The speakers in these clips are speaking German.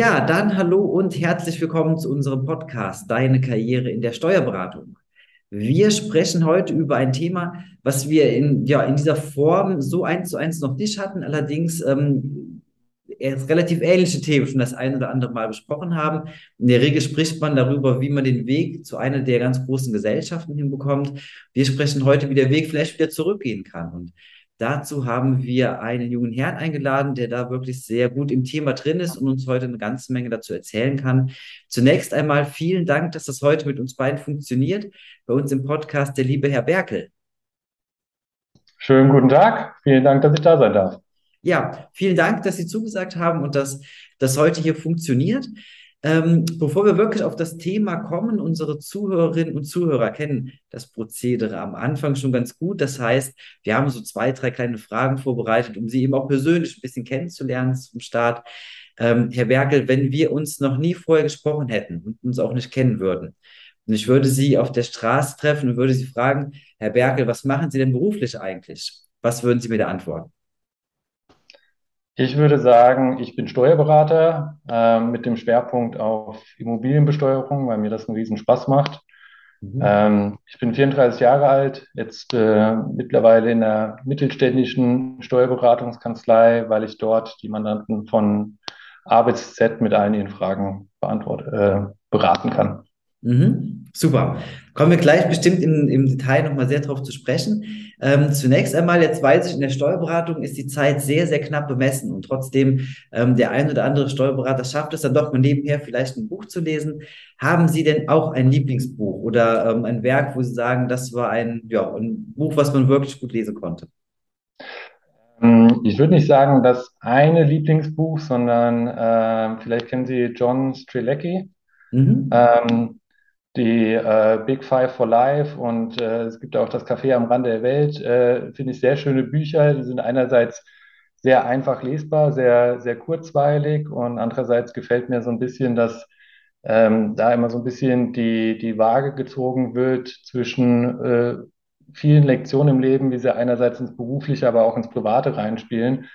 Ja, dann hallo und herzlich willkommen zu unserem Podcast Deine Karriere in der Steuerberatung. Wir sprechen heute über ein Thema, was wir in, ja, in dieser Form so eins zu eins noch nicht hatten, allerdings ähm, relativ ähnliche Themen schon das ein oder andere Mal besprochen haben. In der Regel spricht man darüber, wie man den Weg zu einer der ganz großen Gesellschaften hinbekommt. Wir sprechen heute, wie der Weg vielleicht wieder zurückgehen kann. Und Dazu haben wir einen jungen Herrn eingeladen, der da wirklich sehr gut im Thema drin ist und uns heute eine ganze Menge dazu erzählen kann. Zunächst einmal vielen Dank, dass das heute mit uns beiden funktioniert. Bei uns im Podcast der liebe Herr Berkel. Schönen guten Tag. Vielen Dank, dass ich da sein darf. Ja, vielen Dank, dass Sie zugesagt haben und dass das heute hier funktioniert. Ähm, bevor wir wirklich auf das Thema kommen, unsere Zuhörerinnen und Zuhörer kennen das Prozedere am Anfang schon ganz gut. Das heißt, wir haben so zwei, drei kleine Fragen vorbereitet, um Sie eben auch persönlich ein bisschen kennenzulernen zum Start. Ähm, Herr Berkel, wenn wir uns noch nie vorher gesprochen hätten und uns auch nicht kennen würden, und ich würde Sie auf der Straße treffen und würde Sie fragen, Herr Berkel, was machen Sie denn beruflich eigentlich? Was würden Sie mir da antworten? Ich würde sagen, ich bin Steuerberater äh, mit dem Schwerpunkt auf Immobilienbesteuerung, weil mir das einen riesen Spaß macht. Mhm. Ähm, ich bin 34 Jahre alt, jetzt äh, mittlerweile in einer mittelständischen Steuerberatungskanzlei, weil ich dort die Mandanten von A bis Z mit allen ihren Fragen beantwort, äh, beraten kann. Mhm. Super. Kommen wir gleich bestimmt im, im Detail nochmal sehr drauf zu sprechen. Ähm, zunächst einmal, jetzt weiß ich, in der Steuerberatung ist die Zeit sehr, sehr knapp bemessen und trotzdem ähm, der ein oder andere Steuerberater schafft es dann doch mal nebenher vielleicht ein Buch zu lesen. Haben Sie denn auch ein Lieblingsbuch oder ähm, ein Werk, wo Sie sagen, das war ein, ja, ein Buch, was man wirklich gut lesen konnte? Ähm, ich würde nicht sagen, das eine Lieblingsbuch, sondern äh, vielleicht kennen Sie John Strelecki. Mhm. Ähm, die äh, Big Five for Life und äh, es gibt auch das Café am Rande der Welt, äh, finde ich sehr schöne Bücher. Die sind einerseits sehr einfach lesbar, sehr, sehr kurzweilig und andererseits gefällt mir so ein bisschen, dass ähm, da immer so ein bisschen die, die Waage gezogen wird zwischen äh, vielen Lektionen im Leben, wie sie einerseits ins Berufliche, aber auch ins Private reinspielen,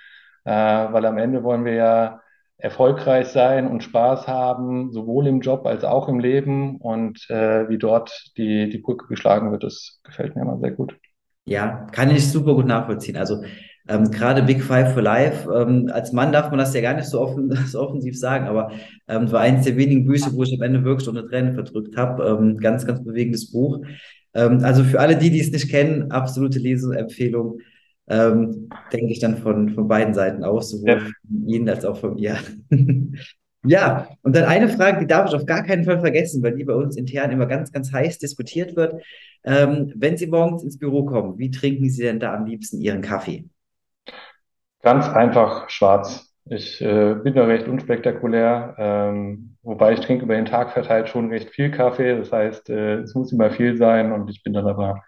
äh, weil am Ende wollen wir ja erfolgreich sein und Spaß haben, sowohl im Job als auch im Leben. Und äh, wie dort die, die Brücke geschlagen wird, das gefällt mir immer sehr gut. Ja, kann ich super gut nachvollziehen. Also ähm, gerade Big Five for Life, ähm, als Mann darf man das ja gar nicht so, offen, so offensiv sagen, aber ähm, war eines der wenigen Bücher, wo ich am Ende wirklich unter Tränen verdrückt habe. Ähm, ganz, ganz bewegendes Buch. Ähm, also für alle die, die es nicht kennen, absolute Leseempfehlung ähm, denke ich dann von, von beiden Seiten aus, sowohl ja. von Ihnen als auch von mir. ja, und dann eine Frage, die darf ich auf gar keinen Fall vergessen, weil die bei uns intern immer ganz, ganz heiß diskutiert wird. Ähm, wenn Sie morgens ins Büro kommen, wie trinken Sie denn da am liebsten Ihren Kaffee? Ganz einfach schwarz. Ich äh, bin da recht unspektakulär, ähm, wobei ich trinke über den Tag verteilt schon recht viel Kaffee. Das heißt, äh, es muss immer viel sein und ich bin dann aber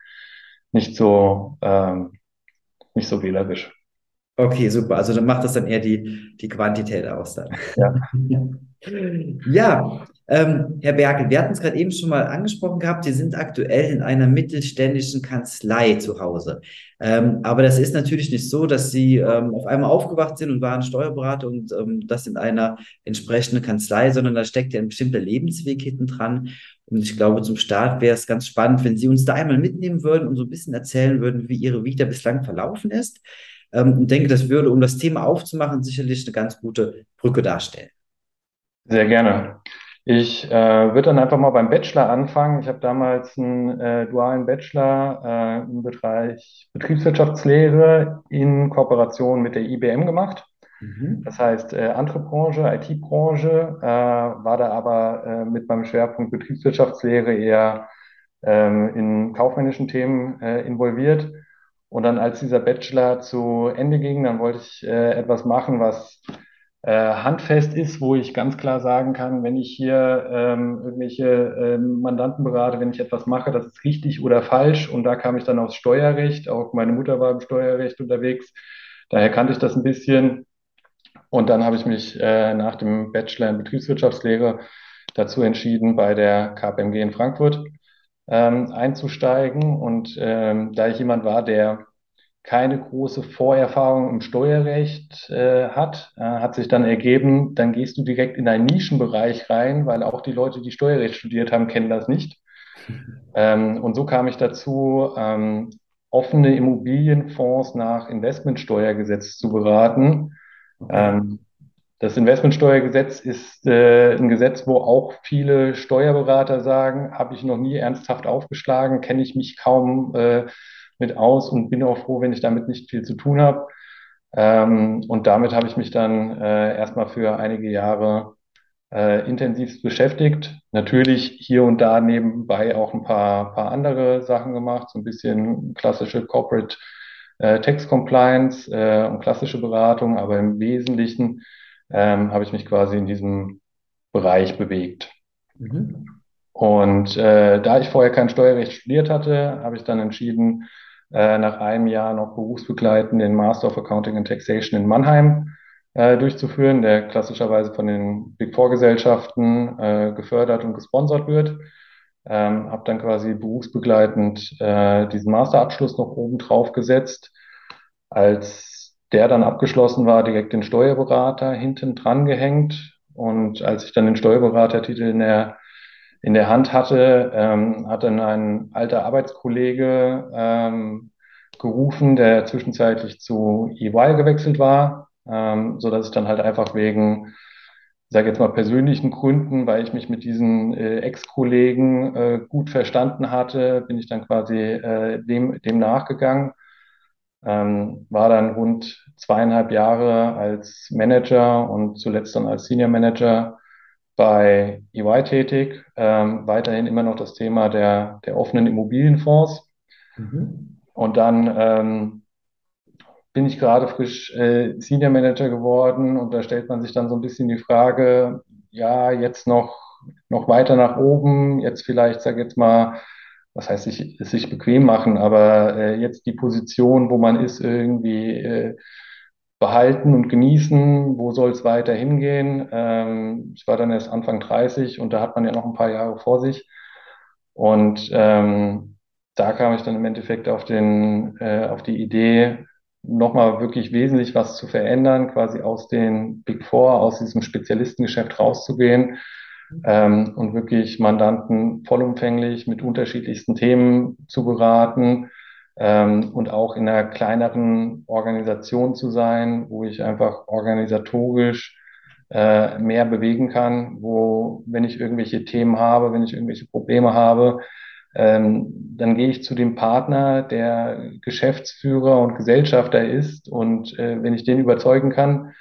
nicht so ähm, nicht so wählerisch. Okay, super. Also dann macht das dann eher die, die Quantität aus dann. Ja. ja, ähm, Herr Berkel, wir hatten es gerade eben schon mal angesprochen gehabt, Sie sind aktuell in einer mittelständischen Kanzlei zu Hause. Ähm, aber das ist natürlich nicht so, dass Sie ähm, auf einmal aufgewacht sind und waren Steuerberater und ähm, das in einer entsprechenden Kanzlei, sondern da steckt ja ein bestimmter Lebensweg hinten dran. Und ich glaube, zum Start wäre es ganz spannend, wenn Sie uns da einmal mitnehmen würden und so ein bisschen erzählen würden, wie Ihre Vita bislang verlaufen ist. Ähm, und denke, das würde, um das Thema aufzumachen, sicherlich eine ganz gute Brücke darstellen. Sehr gerne. Ich äh, würde dann einfach mal beim Bachelor anfangen. Ich habe damals einen äh, dualen Bachelor äh, im Bereich Betriebswirtschaftslehre in Kooperation mit der IBM gemacht. Mhm. Das heißt, äh, andere Branche, IT-Branche, äh, war da aber äh, mit meinem Schwerpunkt Betriebswirtschaftslehre eher ähm, in kaufmännischen Themen äh, involviert. Und dann, als dieser Bachelor zu Ende ging, dann wollte ich äh, etwas machen, was äh, handfest ist, wo ich ganz klar sagen kann, wenn ich hier ähm, irgendwelche ähm, Mandanten berate, wenn ich etwas mache, das ist richtig oder falsch. Und da kam ich dann aufs Steuerrecht. Auch meine Mutter war im Steuerrecht unterwegs. Daher kannte ich das ein bisschen. Und dann habe ich mich äh, nach dem Bachelor in Betriebswirtschaftslehre dazu entschieden, bei der KPMG in Frankfurt ähm, einzusteigen. Und ähm, da ich jemand war, der keine große Vorerfahrung im Steuerrecht äh, hat, äh, hat sich dann ergeben, dann gehst du direkt in einen Nischenbereich rein, weil auch die Leute, die Steuerrecht studiert haben, kennen das nicht. Ähm, und so kam ich dazu, ähm, offene Immobilienfonds nach Investmentsteuergesetz zu beraten. Ähm, das Investmentsteuergesetz ist äh, ein Gesetz, wo auch viele Steuerberater sagen, habe ich noch nie ernsthaft aufgeschlagen, kenne ich mich kaum äh, mit aus und bin auch froh, wenn ich damit nicht viel zu tun habe. Ähm, und damit habe ich mich dann äh, erstmal für einige Jahre äh, intensiv beschäftigt. Natürlich hier und da nebenbei auch ein paar, paar andere Sachen gemacht, so ein bisschen klassische Corporate äh, Tax Compliance äh, und klassische Beratung, aber im Wesentlichen ähm, habe ich mich quasi in diesem Bereich bewegt. Mhm. Und äh, da ich vorher kein Steuerrecht studiert hatte, habe ich dann entschieden, äh, nach einem Jahr noch berufsbegleitend den Master of Accounting and Taxation in Mannheim äh, durchzuführen, der klassischerweise von den Big Four Gesellschaften äh, gefördert und gesponsert wird. Ähm, habe dann quasi berufsbegleitend äh, diesen Masterabschluss noch oben drauf gesetzt. Als der dann abgeschlossen war, direkt den Steuerberater hinten dran gehängt. Und als ich dann den Steuerberatertitel in der in der Hand hatte, ähm, hat dann ein alter Arbeitskollege ähm, gerufen, der zwischenzeitlich zu EY gewechselt war, ähm, so dass ich dann halt einfach wegen, sage jetzt mal persönlichen Gründen, weil ich mich mit diesen äh, Ex-Kollegen äh, gut verstanden hatte, bin ich dann quasi äh, dem, dem nachgegangen. Ähm, war dann rund zweieinhalb Jahre als Manager und zuletzt dann als Senior Manager bei EY tätig, ähm, weiterhin immer noch das Thema der, der offenen Immobilienfonds. Mhm. Und dann ähm, bin ich gerade frisch äh, Senior Manager geworden und da stellt man sich dann so ein bisschen die Frage, ja, jetzt noch, noch weiter nach oben, jetzt vielleicht, sag jetzt mal, was heißt sich, sich bequem machen, aber äh, jetzt die Position, wo man ist, irgendwie äh, behalten und genießen, wo soll es weiter hingehen. Ähm, ich war dann erst Anfang 30 und da hat man ja noch ein paar Jahre vor sich. Und ähm, da kam ich dann im Endeffekt auf, den, äh, auf die Idee, nochmal wirklich wesentlich was zu verändern, quasi aus den Big Four, aus diesem Spezialistengeschäft rauszugehen ähm, und wirklich Mandanten vollumfänglich mit unterschiedlichsten Themen zu beraten ähm, und auch in einer kleineren Organisation zu sein, wo ich einfach organisatorisch äh, mehr bewegen kann, wo, wenn ich irgendwelche Themen habe, wenn ich irgendwelche Probleme habe, ähm, dann gehe ich zu dem Partner, der Geschäftsführer und Gesellschafter ist. Und äh, wenn ich den überzeugen kann,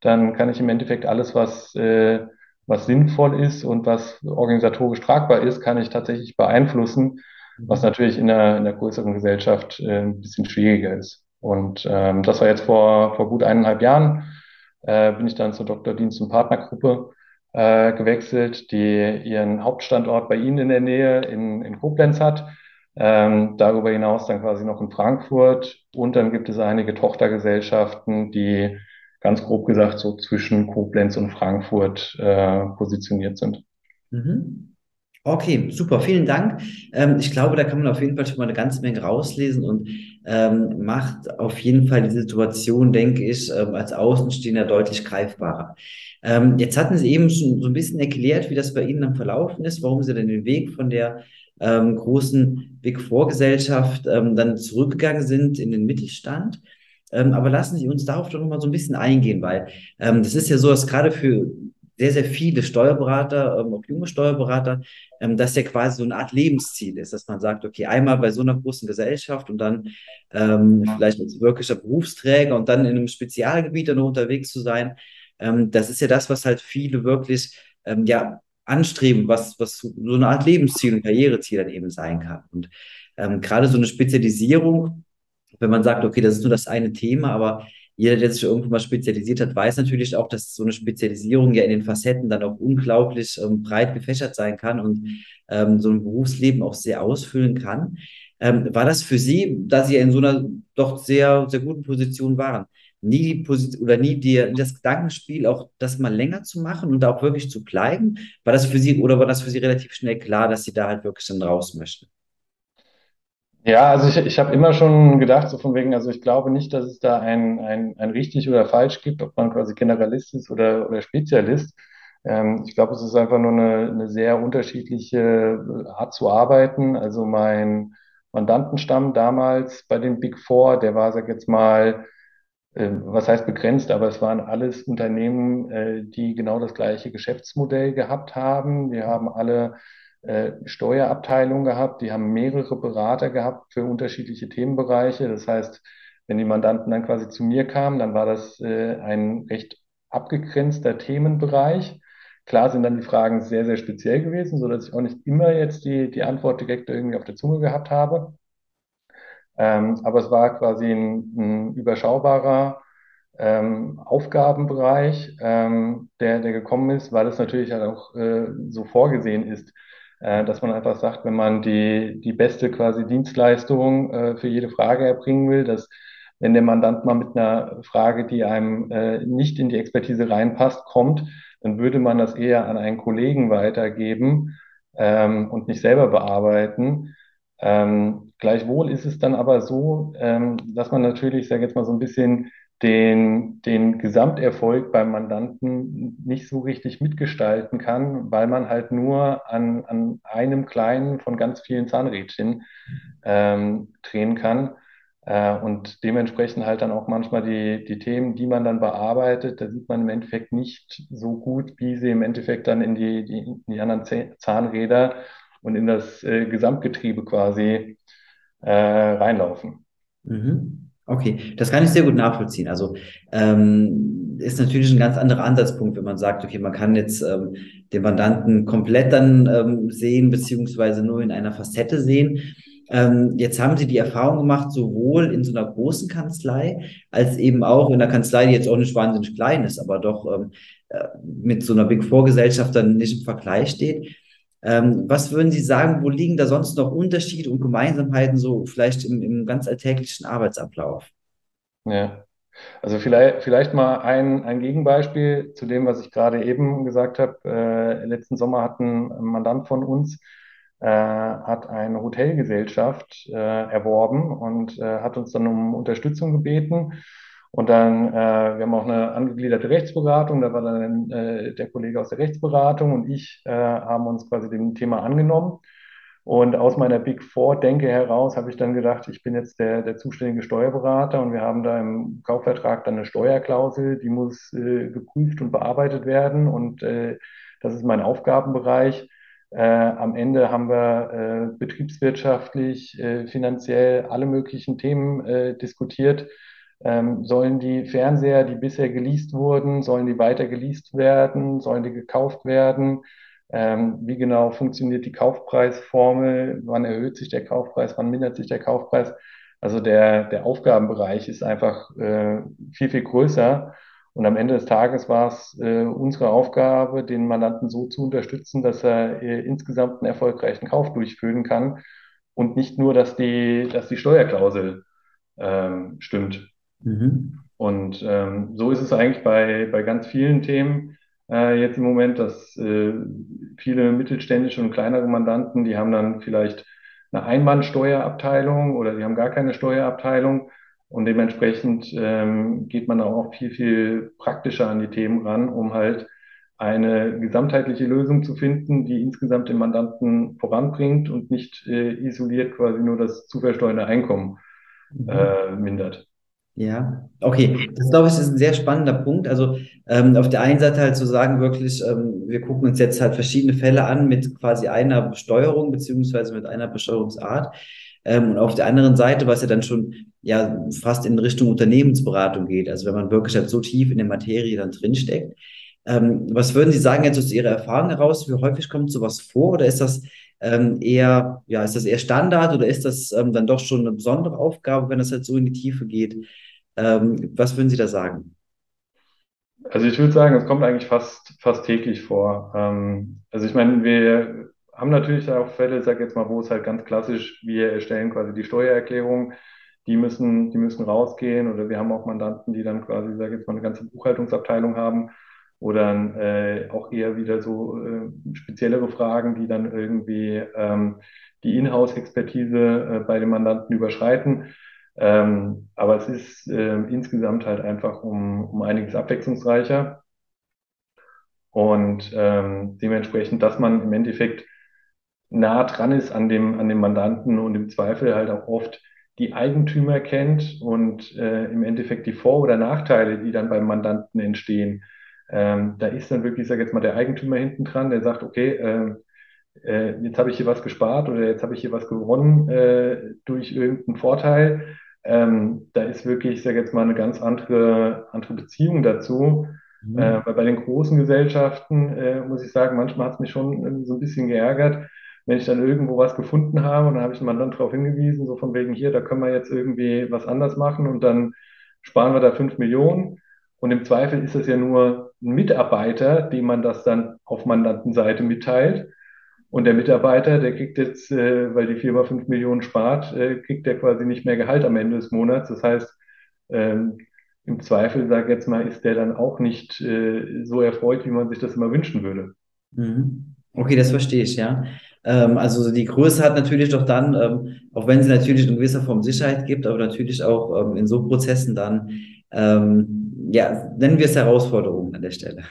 dann kann ich im Endeffekt alles, was, äh, was sinnvoll ist und was organisatorisch tragbar ist, kann ich tatsächlich beeinflussen was natürlich in einer, in einer größeren Gesellschaft äh, ein bisschen schwieriger ist. Und ähm, das war jetzt vor, vor gut eineinhalb Jahren, äh, bin ich dann zur Doktordienst- und Partnergruppe äh, gewechselt, die ihren Hauptstandort bei Ihnen in der Nähe in, in Koblenz hat. Ähm, darüber hinaus dann quasi noch in Frankfurt. Und dann gibt es einige Tochtergesellschaften, die ganz grob gesagt so zwischen Koblenz und Frankfurt äh, positioniert sind. Mhm. Okay, super, vielen Dank. Ähm, ich glaube, da kann man auf jeden Fall schon mal eine ganze Menge rauslesen und ähm, macht auf jeden Fall die Situation, denke ich, ähm, als Außenstehender deutlich greifbarer. Ähm, jetzt hatten Sie eben schon so ein bisschen erklärt, wie das bei Ihnen dann verlaufen ist, warum Sie denn den Weg von der ähm, großen Big Four Gesellschaft ähm, dann zurückgegangen sind in den Mittelstand. aber lassen Sie uns darauf doch nochmal so ein bisschen eingehen, weil das ist ja so, dass gerade für sehr, sehr viele Steuerberater, ähm, auch junge Steuerberater, ähm, dass ja quasi so eine Art Lebensziel ist, dass man sagt, okay, einmal bei so einer großen Gesellschaft und dann ähm, vielleicht als wirklicher Berufsträger und dann in einem Spezialgebiet dann unterwegs zu sein. Ähm, das ist ja das, was halt viele wirklich ähm, ja, anstreben, was, was so eine Art Lebensziel und Karriereziel dann eben sein kann. Und ähm, gerade so eine Spezialisierung, wenn man sagt, okay, das ist nur das eine Thema, aber jeder, der sich irgendwo mal spezialisiert hat, weiß natürlich auch, dass so eine Spezialisierung ja in den Facetten dann auch unglaublich ähm, breit gefächert sein kann und ähm, so ein Berufsleben auch sehr ausfüllen kann. Ähm, war das für Sie, da Sie in so einer doch sehr, sehr guten Position waren, nie die Position oder nie die, das Gedankenspiel, auch das mal länger zu machen und da auch wirklich zu bleiben? War das für Sie oder war das für Sie relativ schnell klar, dass Sie da halt wirklich dann raus möchten? Ja, also ich, ich habe immer schon gedacht, so von wegen, also ich glaube nicht, dass es da ein, ein, ein richtig oder falsch gibt, ob man quasi Generalist ist oder, oder Spezialist. Ähm, ich glaube, es ist einfach nur eine, eine sehr unterschiedliche Art zu arbeiten. Also mein Mandantenstamm damals bei den Big Four, der war, sag jetzt mal, äh, was heißt begrenzt, aber es waren alles Unternehmen, äh, die genau das gleiche Geschäftsmodell gehabt haben. Wir haben alle äh, Steuerabteilungen gehabt, die haben mehrere Berater gehabt für unterschiedliche Themenbereiche. Das heißt, wenn die Mandanten dann quasi zu mir kamen, dann war das ein recht abgegrenzter Themenbereich. Klar sind dann die Fragen sehr, sehr speziell gewesen, so dass ich auch nicht immer jetzt die, die Antwort direkt irgendwie auf der Zunge gehabt habe. Ähm, aber es war quasi ein, ein überschaubarer ähm, Aufgabenbereich, ähm, der, der gekommen ist, weil es natürlich halt auch äh, so vorgesehen ist, äh, dass man einfach sagt, wenn man die, die beste quasi Dienstleistung äh, für jede Frage erbringen will, dass wenn der Mandant mal mit einer Frage, die einem äh, nicht in die Expertise reinpasst, kommt, dann würde man das eher an einen Kollegen weitergeben ähm, und nicht selber bearbeiten. Ähm, gleichwohl ist es dann aber so, ähm, dass man natürlich, sage jetzt mal so ein bisschen den, den Gesamterfolg beim Mandanten nicht so richtig mitgestalten kann, weil man halt nur an, an einem kleinen von ganz vielen Zahnrädchen ähm, drehen kann. Äh, und dementsprechend halt dann auch manchmal die, die Themen, die man dann bearbeitet, da sieht man im Endeffekt nicht so gut, wie sie im Endeffekt dann in die, die, in die anderen Zahnräder und in das äh, Gesamtgetriebe quasi äh, reinlaufen. Mhm. Okay, das kann ich sehr gut nachvollziehen. Also ähm, ist natürlich ein ganz anderer Ansatzpunkt, wenn man sagt, okay, man kann jetzt ähm, den Mandanten komplett dann ähm, sehen, beziehungsweise nur in einer Facette sehen. Ähm, jetzt haben Sie die Erfahrung gemacht, sowohl in so einer großen Kanzlei als eben auch in einer Kanzlei, die jetzt auch nicht wahnsinnig klein ist, aber doch ähm, äh, mit so einer Big Four Gesellschaft dann nicht im Vergleich steht. Ähm, was würden Sie sagen, wo liegen da sonst noch Unterschiede und Gemeinsamkeiten so vielleicht im, im ganz alltäglichen Arbeitsablauf? Ja, also vielleicht, vielleicht mal ein, ein Gegenbeispiel zu dem, was ich gerade eben gesagt habe. Äh, letzten Sommer hat ein Mandant von uns äh, hat eine Hotelgesellschaft äh, erworben und äh, hat uns dann um Unterstützung gebeten. Und dann, äh, wir haben auch eine angegliederte Rechtsberatung, da war dann äh, der Kollege aus der Rechtsberatung und ich äh, haben uns quasi dem Thema angenommen. Und aus meiner Big Four-Denke heraus habe ich dann gedacht, ich bin jetzt der, der zuständige Steuerberater und wir haben da im Kaufvertrag dann eine Steuerklausel, die muss äh, geprüft und bearbeitet werden und äh, das ist mein Aufgabenbereich. Äh, am Ende haben wir äh, betriebswirtschaftlich, äh, finanziell alle möglichen Themen äh, diskutiert ähm, sollen die Fernseher, die bisher geleast wurden, sollen die weiter geleast werden? Sollen die gekauft werden? Ähm, wie genau funktioniert die Kaufpreisformel? Wann erhöht sich der Kaufpreis? Wann mindert sich der Kaufpreis? Also der, der Aufgabenbereich ist einfach äh, viel, viel größer. Und am Ende des Tages war es äh, unsere Aufgabe, den Mandanten so zu unterstützen, dass er äh, insgesamt einen erfolgreichen Kauf durchführen kann und nicht nur, dass die, dass die Steuerklausel ähm, stimmt. Mhm. Und ähm, so ist es eigentlich bei, bei ganz vielen Themen äh, jetzt im Moment, dass äh, viele mittelständische und kleinere Mandanten, die haben dann vielleicht eine Einmannsteuerabteilung oder die haben gar keine Steuerabteilung. Und dementsprechend ähm, geht man auch viel, viel praktischer an die Themen ran, um halt eine gesamtheitliche Lösung zu finden, die insgesamt den Mandanten voranbringt und nicht äh, isoliert quasi nur das zu versteuernde Einkommen mhm. äh, mindert. Ja, okay. Das glaube ich ist ein sehr spannender Punkt. Also ähm, auf der einen Seite halt zu sagen, wirklich, ähm, wir gucken uns jetzt halt verschiedene Fälle an mit quasi einer Besteuerung beziehungsweise mit einer Besteuerungsart. Ähm, und auf der anderen Seite, was ja dann schon ja fast in Richtung Unternehmensberatung geht, also wenn man wirklich halt so tief in der Materie dann drinsteckt. Ähm, was würden Sie sagen jetzt aus Ihrer Erfahrung heraus? Wie häufig kommt sowas vor? Oder ist das ähm, eher, ja, ist das eher Standard oder ist das ähm, dann doch schon eine besondere Aufgabe, wenn das halt so in die Tiefe geht? Ähm, was würden Sie da sagen? Also ich würde sagen, es kommt eigentlich fast, fast täglich vor. Ähm, also ich meine, wir haben natürlich auch Fälle, sag jetzt mal, wo es halt ganz klassisch, wir erstellen quasi die Steuererklärung, die müssen, die müssen rausgehen oder wir haben auch Mandanten, die dann quasi, sag jetzt mal, eine ganze Buchhaltungsabteilung haben oder äh, auch eher wieder so äh, speziellere Fragen, die dann irgendwie ähm, die Inhouse-Expertise äh, bei den Mandanten überschreiten. Ähm, aber es ist äh, insgesamt halt einfach um, um einiges abwechslungsreicher. Und ähm, dementsprechend, dass man im Endeffekt nah dran ist an dem, an dem Mandanten und im Zweifel halt auch oft die Eigentümer kennt und äh, im Endeffekt die Vor- oder Nachteile, die dann beim Mandanten entstehen. Ähm, da ist dann wirklich, sag jetzt mal, der Eigentümer hinten dran, der sagt, okay, äh, äh, jetzt habe ich hier was gespart oder jetzt habe ich hier was gewonnen äh, durch irgendeinen Vorteil. Ähm, da ist wirklich, sag jetzt mal, eine ganz andere, andere Beziehung dazu. Mhm. Äh, weil bei den großen Gesellschaften, äh, muss ich sagen, manchmal hat es mich schon so ein bisschen geärgert, wenn ich dann irgendwo was gefunden habe und dann habe ich den Mandant darauf hingewiesen, so von wegen hier, da können wir jetzt irgendwie was anders machen und dann sparen wir da fünf Millionen. Und im Zweifel ist das ja nur ein Mitarbeiter, dem man das dann auf Mandantenseite mitteilt. Und der Mitarbeiter, der kriegt jetzt, äh, weil die Firma fünf Millionen spart, äh, kriegt der quasi nicht mehr Gehalt am Ende des Monats. Das heißt, ähm, im Zweifel, sage ich jetzt mal, ist der dann auch nicht äh, so erfreut, wie man sich das immer wünschen würde. Mhm. Okay, das verstehe ich, ja. Ähm, also die Größe hat natürlich doch dann, ähm, auch wenn sie natürlich in gewisser Form Sicherheit gibt, aber natürlich auch ähm, in so Prozessen dann, ähm, ja, nennen wir es Herausforderungen an der Stelle.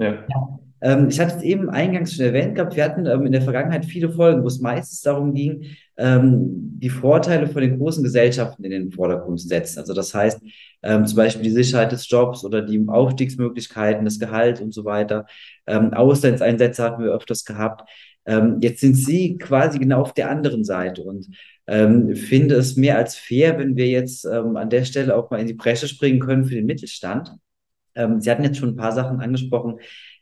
Ja. ja. Ähm, ich hatte es eben eingangs schon erwähnt gehabt, wir hatten ähm, in der Vergangenheit viele Folgen, wo es meistens darum ging, die Vorteile von den großen Gesellschaften in den Vordergrund zu setzen. Also das heißt, zum Beispiel die Sicherheit des Jobs oder die Aufstiegsmöglichkeiten, das Gehalt und so weiter. Auslandseinsätze hatten wir öfters gehabt. Ähm, jetzt sind Sie quasi genau auf der anderen Seite und ähm, finde es mehr als fair, wenn wir jetzt ähm, an der Stelle auch mal in die Bresche springen können für den Mittelstand. Ähm, Sie hatten jetzt schon ein paar Sachen angesprochen,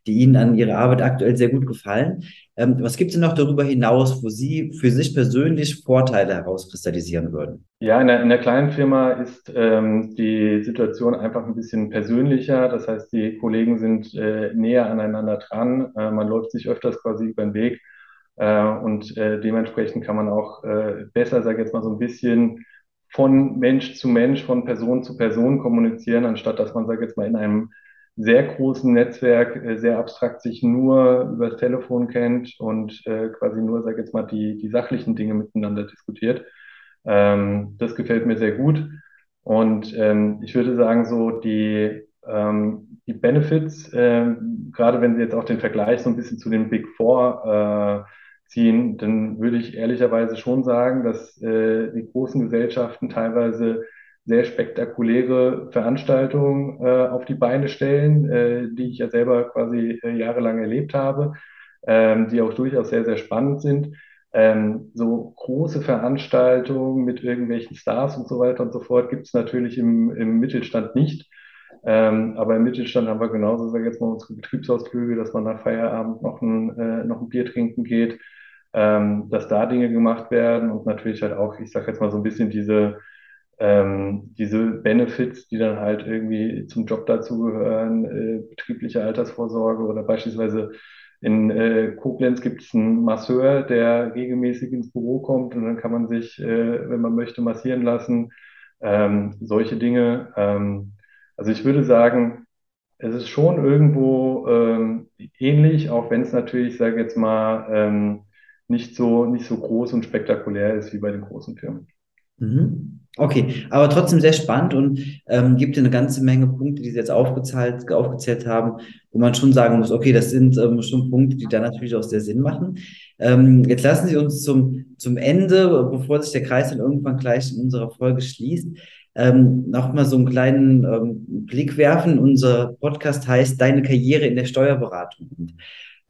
die Ihnen an Ihrer Arbeit aktuell sehr gut gefallen. Ähm, was gibt es denn noch darüber hinaus, wo Sie für sich persönlich Vorteile herauskristallisieren würden? Ja, in der, in der kleinen Firma ist ähm, die Situation einfach ein bisschen persönlicher. Das heißt, die Kollegen sind äh, näher aneinander dran. Äh, man läuft sich öfters quasi über den Weg. Äh, und äh, dementsprechend kann man auch äh, besser, sage ich jetzt mal, so ein bisschen von Mensch zu Mensch, von Person zu Person kommunizieren, anstatt dass man, sage ich jetzt mal, in einem sehr großen Netzwerk äh, sehr abstrakt sich nur über das Telefon kennt und äh, quasi nur, sag jetzt mal, die, die sachlichen Dinge miteinander diskutiert. Ähm, das gefällt mir sehr gut. Und ähm, ich würde sagen, so die, ähm, die Benefits, äh, gerade wenn Sie jetzt auch den Vergleich so ein bisschen zu den Big Four äh, ziehen, dann würde ich ehrlicherweise schon sagen, dass äh, die großen Gesellschaften teilweise sehr spektakuläre Veranstaltungen äh, auf die Beine stellen, äh, die ich ja selber quasi äh, jahrelang erlebt habe, ähm, die auch durchaus sehr, sehr spannend sind. Ähm, so große Veranstaltungen mit irgendwelchen Stars und so weiter und so fort gibt es natürlich im, im Mittelstand nicht. Ähm, aber im Mittelstand haben wir genauso, sage jetzt mal, unsere Betriebsausflüge, dass man nach Feierabend noch ein, äh, noch ein Bier trinken geht, ähm, dass da Dinge gemacht werden und natürlich halt auch, ich sage jetzt mal so ein bisschen diese ähm, diese Benefits, die dann halt irgendwie zum Job dazugehören, äh, betriebliche Altersvorsorge oder beispielsweise in äh, Koblenz gibt es einen Masseur, der regelmäßig ins Büro kommt und dann kann man sich, äh, wenn man möchte, massieren lassen. Ähm, solche Dinge. Ähm, also ich würde sagen, es ist schon irgendwo ähm, ähnlich, auch wenn es natürlich, sage ich jetzt mal, ähm, nicht so, nicht so groß und spektakulär ist wie bei den großen Firmen. Mhm. Okay, aber trotzdem sehr spannend und ähm, gibt eine ganze Menge Punkte, die Sie jetzt aufgezählt, aufgezählt haben, wo man schon sagen muss, okay, das sind ähm, schon Punkte, die da natürlich auch sehr Sinn machen. Ähm, jetzt lassen Sie uns zum, zum Ende, bevor sich der Kreis dann irgendwann gleich in unserer Folge schließt, ähm, nochmal so einen kleinen ähm, Blick werfen. Unser Podcast heißt Deine Karriere in der Steuerberatung. Und,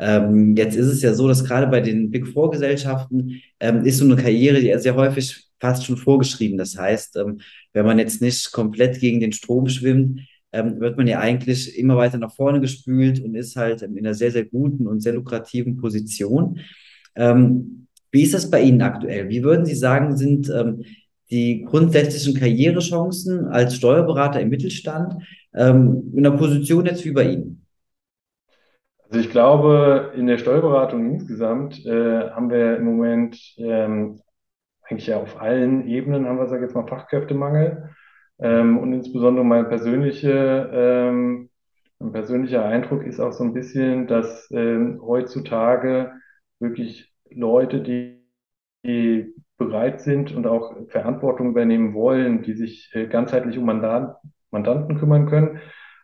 ähm, jetzt ist es ja so, dass gerade bei den Big Four Gesellschaften ähm, ist so eine Karriere, die sehr häufig fast schon vorgeschrieben. Das heißt, ähm, wenn man jetzt nicht komplett gegen den Strom schwimmt, ähm, wird man ja eigentlich immer weiter nach vorne gespült und ist halt in einer sehr, sehr guten und sehr lukrativen Position. Ähm, wie ist das bei Ihnen aktuell? Wie würden Sie sagen, sind ähm, die grundsätzlichen Karrierechancen als Steuerberater im Mittelstand in einer Position jetzt wie bei Ihnen? Also ich glaube, in der Steuerberatung insgesamt äh, haben wir im Moment ähm, eigentlich ja auf allen Ebenen haben wir, sage jetzt mal, Fachkräftemangel. Ähm, und insbesondere meine persönliche, ähm, Mein persönlicher Eindruck ist auch so ein bisschen, dass ähm, heutzutage wirklich Leute, die, die bereit sind und auch Verantwortung übernehmen wollen, die sich äh, ganzheitlich um Mandanten kümmern können,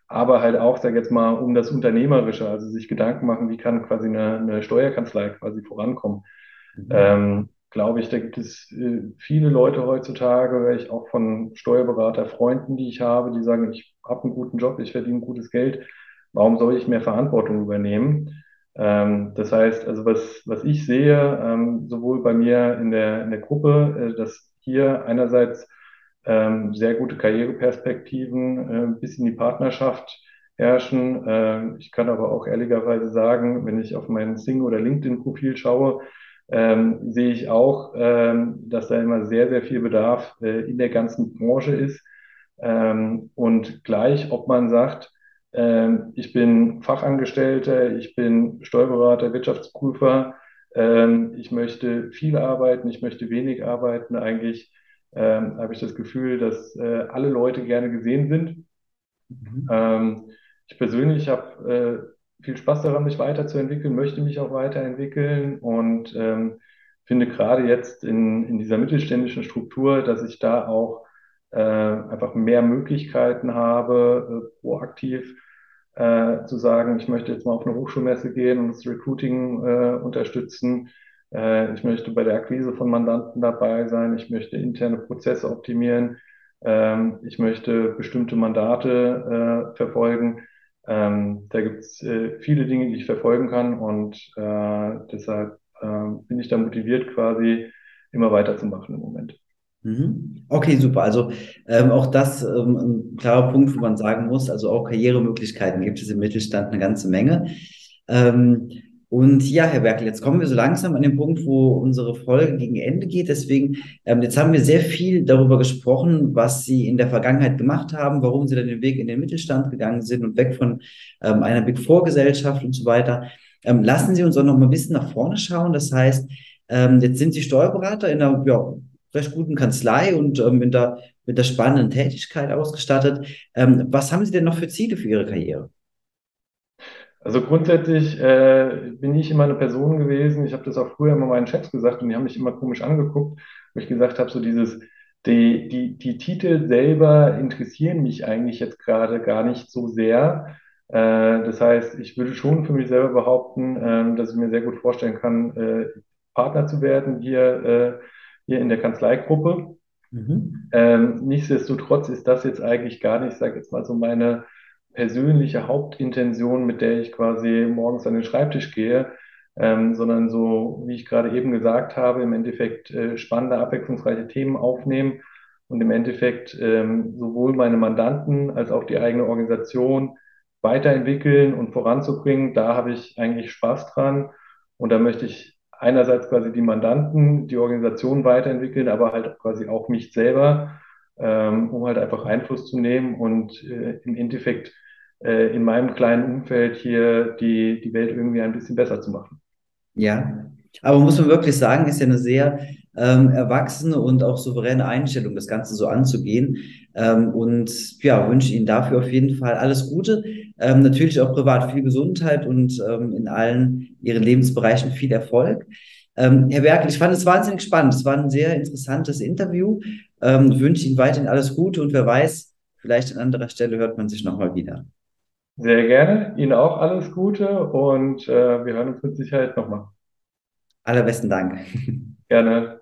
aber halt auch, sag jetzt mal, um das Unternehmerische, also sich Gedanken machen, wie kann quasi eine, eine Steuerkanzlei quasi vorankommen. Mhm. Ähm, glaube ich, da gibt es äh, viele Leute heutzutage, höre ich auch von Steuerberaterfreunden, die ich habe, die sagen, ich habe einen guten Job, ich verdiene gutes Geld, warum soll ich mehr Verantwortung übernehmen? Ähm, das heißt, also was, was ich sehe, ähm, sowohl bei mir in der, in der Gruppe, äh, dass hier einerseits ähm, sehr gute Karriereperspektiven äh, bis in die Partnerschaft herrschen. Äh, ich kann aber auch ehrlicherweise sagen, wenn ich auf mein Sing- oder LinkedIn-Profil schaue, ähm, sehe ich auch, ähm, dass da immer sehr, sehr viel Bedarf äh, in der ganzen Branche ist. Ähm, und gleich, ob man sagt, ähm, ich bin Fachangestellter, ich bin Steuerberater, Wirtschaftsprüfer, ähm, ich möchte viel arbeiten, ich möchte wenig arbeiten, eigentlich ähm, habe ich das Gefühl, dass äh, alle Leute gerne gesehen sind. Mhm. ich persönlich habe äh, viel Spaß daran, mich weiterzuentwickeln, möchte mich auch weiterentwickeln und ähm, finde gerade jetzt in, in dieser mittelständischen Struktur, dass ich da auch äh, einfach mehr Möglichkeiten habe, äh, proaktiv äh, zu sagen, ich möchte jetzt mal auf eine Hochschulmesse gehen und das Recruiting äh, unterstützen. Äh, ich möchte bei der Akquise von Mandanten dabei sein. Ich möchte interne Prozesse optimieren. Ähm, ich möchte bestimmte Mandate äh, verfolgen. Ähm, da gibt es äh, viele Dinge, die ich verfolgen kann und äh, deshalb äh, bin ich da motiviert, quasi immer weiterzumachen im Moment. Mhm. Okay, super. Also ähm, auch das ähm, ein klarer Punkt, wo man sagen muss, also auch Karrieremöglichkeiten gibt es im Mittelstand eine ganze Menge. Ähm, und ja, Herr Werkel, jetzt kommen wir so langsam an den Punkt, wo unsere Folge gegen Ende geht. Deswegen, ähm, jetzt haben wir sehr viel darüber gesprochen, was Sie in der Vergangenheit gemacht haben, warum Sie dann den Weg in den Mittelstand gegangen sind und weg von ähm, einer Big Four Gesellschaft und so weiter. Ähm, lassen Sie uns auch noch mal ein bisschen nach vorne schauen. Das heißt, ähm, jetzt sind Sie Steuerberater in einer ja, recht guten Kanzlei und ähm, mit, der, mit der spannenden Tätigkeit ausgestattet. Ähm, was haben Sie denn noch für Ziele für Ihre Karriere? Also grundsätzlich äh, bin ich immer eine Person gewesen, ich habe das auch früher immer meinen Chefs gesagt und die haben mich immer komisch angeguckt, wo ich gesagt habe, so dieses, die, die, die Titel selber interessieren mich eigentlich jetzt gerade gar nicht so sehr. Äh, das heißt, ich würde schon für mich selber behaupten, äh, dass ich mir sehr gut vorstellen kann, äh, Partner zu werden hier, äh, hier in der Kanzleigruppe. Mhm. Ähm, nichtsdestotrotz ist das jetzt eigentlich gar nicht, sage jetzt mal so meine persönliche Hauptintention, mit der ich quasi morgens an den Schreibtisch gehe, ähm, sondern so, wie ich gerade eben gesagt habe, im Endeffekt äh, spannende, abwechslungsreiche Themen aufnehmen und im Endeffekt ähm, sowohl meine Mandanten als auch die eigene Organisation weiterentwickeln und voranzubringen. Da habe ich eigentlich Spaß dran und da möchte ich einerseits quasi die Mandanten, die Organisation weiterentwickeln, aber halt quasi auch mich selber, ähm, um halt einfach Einfluss zu nehmen und äh, im Endeffekt äh, in meinem kleinen Umfeld hier die, die Welt irgendwie ein bisschen besser zu machen. Ja, aber muss man wirklich sagen, ist ja eine sehr ähm, erwachsene und auch souveräne Einstellung, das Ganze so anzugehen. Ähm, und ja, wünsche Ihnen dafür auf jeden Fall alles Gute. Ähm, natürlich auch privat viel Gesundheit und ähm, in allen Ihren Lebensbereichen viel Erfolg. Ähm, Herr Werkel, ich fand es wahnsinnig spannend. Es war ein sehr interessantes Interview. Ähm, wünsche Ihnen weiterhin alles Gute und wer weiß, vielleicht an anderer Stelle hört man sich nochmal wieder. Sehr gerne. Ihnen auch alles Gute und äh, wir hören uns mit Sicherheit nochmal. Allerbesten Dank. Gerne.